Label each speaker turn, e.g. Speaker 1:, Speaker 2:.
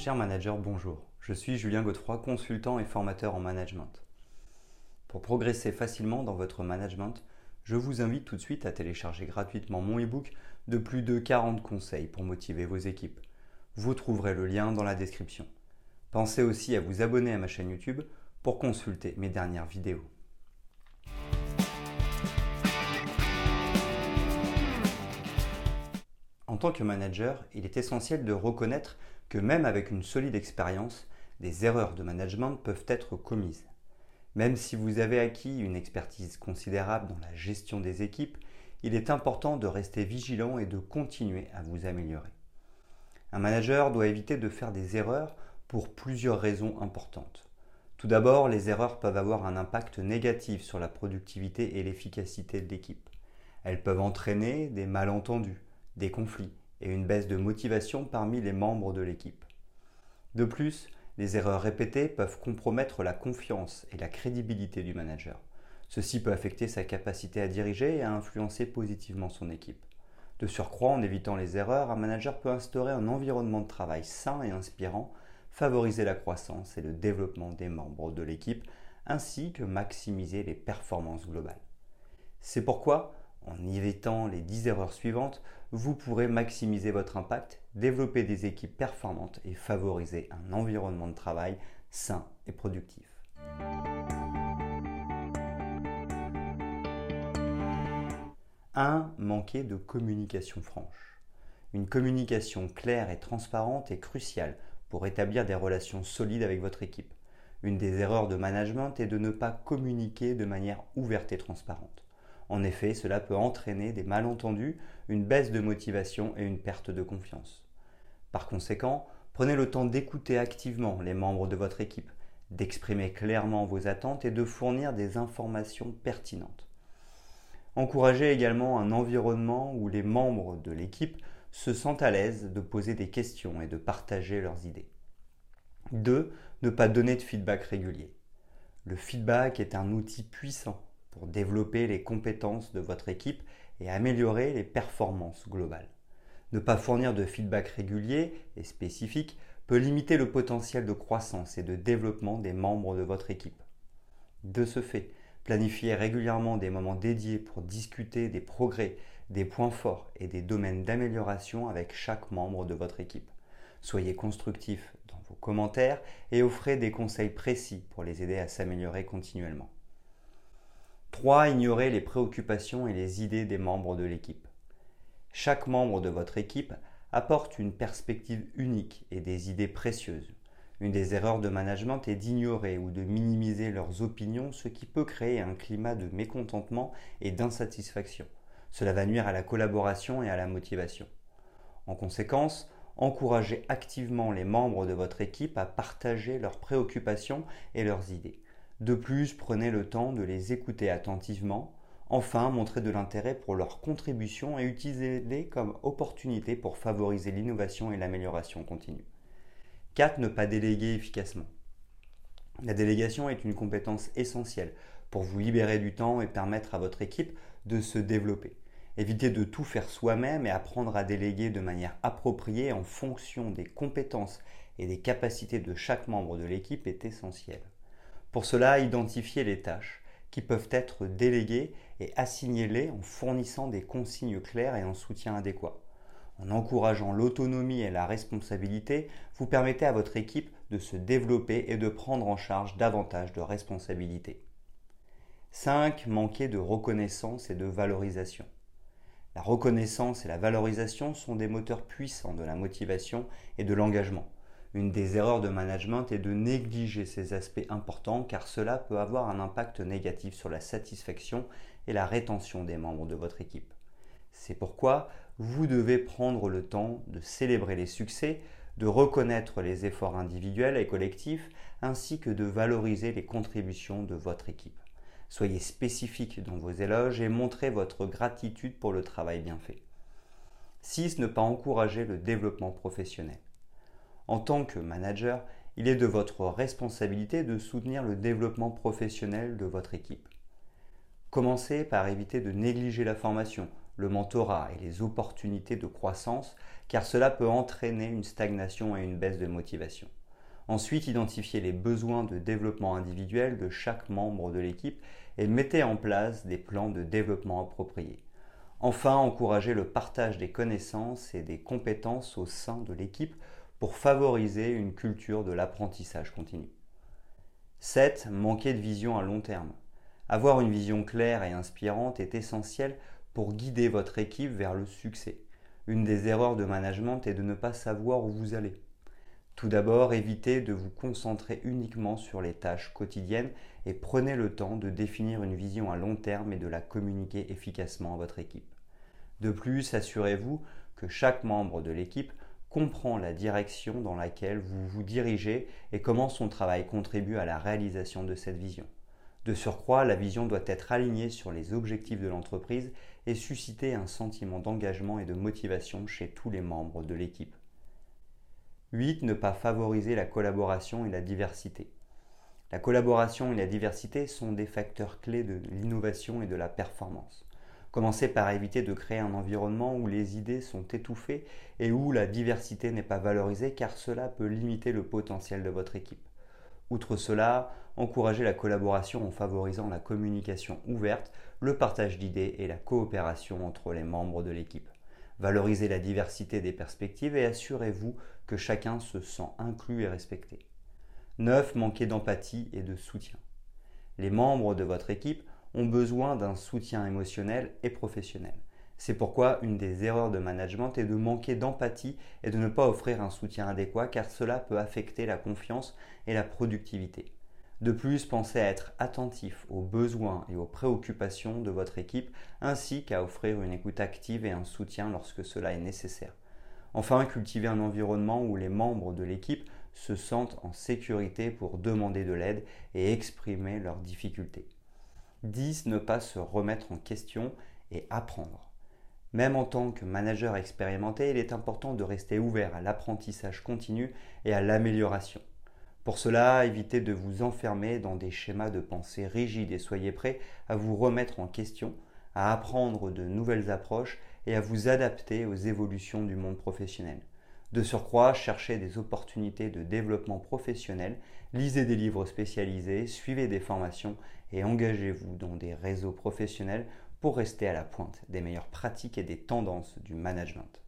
Speaker 1: Cher manager, bonjour. Je suis Julien Godefroy, consultant et formateur en management. Pour progresser facilement dans votre management, je vous invite tout de suite à télécharger gratuitement mon e-book de plus de 40 conseils pour motiver vos équipes. Vous trouverez le lien dans la description. Pensez aussi à vous abonner à ma chaîne YouTube pour consulter mes dernières vidéos. En tant que manager, il est essentiel de reconnaître que même avec une solide expérience, des erreurs de management peuvent être commises. Même si vous avez acquis une expertise considérable dans la gestion des équipes, il est important de rester vigilant et de continuer à vous améliorer. Un manager doit éviter de faire des erreurs pour plusieurs raisons importantes. Tout d'abord, les erreurs peuvent avoir un impact négatif sur la productivité et l'efficacité de l'équipe. Elles peuvent entraîner des malentendus, des conflits et une baisse de motivation parmi les membres de l'équipe. De plus, les erreurs répétées peuvent compromettre la confiance et la crédibilité du manager. Ceci peut affecter sa capacité à diriger et à influencer positivement son équipe. De surcroît, en évitant les erreurs, un manager peut instaurer un environnement de travail sain et inspirant, favoriser la croissance et le développement des membres de l'équipe, ainsi que maximiser les performances globales. C'est pourquoi en évitant les 10 erreurs suivantes, vous pourrez maximiser votre impact, développer des équipes performantes et favoriser un environnement de travail sain et productif. 1. Manquer de communication franche. Une communication claire et transparente est cruciale pour établir des relations solides avec votre équipe. Une des erreurs de management est de ne pas communiquer de manière ouverte et transparente. En effet, cela peut entraîner des malentendus, une baisse de motivation et une perte de confiance. Par conséquent, prenez le temps d'écouter activement les membres de votre équipe, d'exprimer clairement vos attentes et de fournir des informations pertinentes. Encouragez également un environnement où les membres de l'équipe se sentent à l'aise de poser des questions et de partager leurs idées. 2. Ne pas donner de feedback régulier. Le feedback est un outil puissant pour développer les compétences de votre équipe et améliorer les performances globales. Ne pas fournir de feedback régulier et spécifique peut limiter le potentiel de croissance et de développement des membres de votre équipe. De ce fait, planifiez régulièrement des moments dédiés pour discuter des progrès, des points forts et des domaines d'amélioration avec chaque membre de votre équipe. Soyez constructif dans vos commentaires et offrez des conseils précis pour les aider à s'améliorer continuellement. 3. Ignorer les préoccupations et les idées des membres de l'équipe. Chaque membre de votre équipe apporte une perspective unique et des idées précieuses. Une des erreurs de management est d'ignorer ou de minimiser leurs opinions, ce qui peut créer un climat de mécontentement et d'insatisfaction. Cela va nuire à la collaboration et à la motivation. En conséquence, encouragez activement les membres de votre équipe à partager leurs préoccupations et leurs idées. De plus, prenez le temps de les écouter attentivement. Enfin, montrez de l'intérêt pour leurs contributions et utilisez-les comme opportunité pour favoriser l'innovation et l'amélioration continue. 4. Ne pas déléguer efficacement. La délégation est une compétence essentielle pour vous libérer du temps et permettre à votre équipe de se développer. Évitez de tout faire soi-même et apprendre à déléguer de manière appropriée en fonction des compétences et des capacités de chaque membre de l'équipe est essentiel. Pour cela, identifiez les tâches qui peuvent être déléguées et assignez-les en fournissant des consignes claires et un soutien adéquat. En encourageant l'autonomie et la responsabilité, vous permettez à votre équipe de se développer et de prendre en charge davantage de responsabilités. 5. Manquer de reconnaissance et de valorisation. La reconnaissance et la valorisation sont des moteurs puissants de la motivation et de l'engagement. Une des erreurs de management est de négliger ces aspects importants car cela peut avoir un impact négatif sur la satisfaction et la rétention des membres de votre équipe. C'est pourquoi vous devez prendre le temps de célébrer les succès, de reconnaître les efforts individuels et collectifs, ainsi que de valoriser les contributions de votre équipe. Soyez spécifique dans vos éloges et montrez votre gratitude pour le travail bien fait. 6. Ne pas encourager le développement professionnel. En tant que manager, il est de votre responsabilité de soutenir le développement professionnel de votre équipe. Commencez par éviter de négliger la formation, le mentorat et les opportunités de croissance, car cela peut entraîner une stagnation et une baisse de motivation. Ensuite, identifiez les besoins de développement individuel de chaque membre de l'équipe et mettez en place des plans de développement appropriés. Enfin, encouragez le partage des connaissances et des compétences au sein de l'équipe pour favoriser une culture de l'apprentissage continu. 7. Manquer de vision à long terme. Avoir une vision claire et inspirante est essentiel pour guider votre équipe vers le succès. Une des erreurs de management est de ne pas savoir où vous allez. Tout d'abord, évitez de vous concentrer uniquement sur les tâches quotidiennes et prenez le temps de définir une vision à long terme et de la communiquer efficacement à votre équipe. De plus, assurez-vous que chaque membre de l'équipe comprend la direction dans laquelle vous vous dirigez et comment son travail contribue à la réalisation de cette vision. De surcroît, la vision doit être alignée sur les objectifs de l'entreprise et susciter un sentiment d'engagement et de motivation chez tous les membres de l'équipe. 8. Ne pas favoriser la collaboration et la diversité. La collaboration et la diversité sont des facteurs clés de l'innovation et de la performance. Commencez par éviter de créer un environnement où les idées sont étouffées et où la diversité n'est pas valorisée car cela peut limiter le potentiel de votre équipe. Outre cela, encouragez la collaboration en favorisant la communication ouverte, le partage d'idées et la coopération entre les membres de l'équipe. Valorisez la diversité des perspectives et assurez-vous que chacun se sent inclus et respecté. 9. Manquez d'empathie et de soutien. Les membres de votre équipe ont besoin d'un soutien émotionnel et professionnel. C'est pourquoi une des erreurs de management est de manquer d'empathie et de ne pas offrir un soutien adéquat car cela peut affecter la confiance et la productivité. De plus, pensez à être attentif aux besoins et aux préoccupations de votre équipe ainsi qu'à offrir une écoute active et un soutien lorsque cela est nécessaire. Enfin, cultivez un environnement où les membres de l'équipe se sentent en sécurité pour demander de l'aide et exprimer leurs difficultés. 10. Ne pas se remettre en question et apprendre. Même en tant que manager expérimenté, il est important de rester ouvert à l'apprentissage continu et à l'amélioration. Pour cela, évitez de vous enfermer dans des schémas de pensée rigides et soyez prêt à vous remettre en question, à apprendre de nouvelles approches et à vous adapter aux évolutions du monde professionnel. De surcroît, cherchez des opportunités de développement professionnel, lisez des livres spécialisés, suivez des formations et engagez-vous dans des réseaux professionnels pour rester à la pointe des meilleures pratiques et des tendances du management.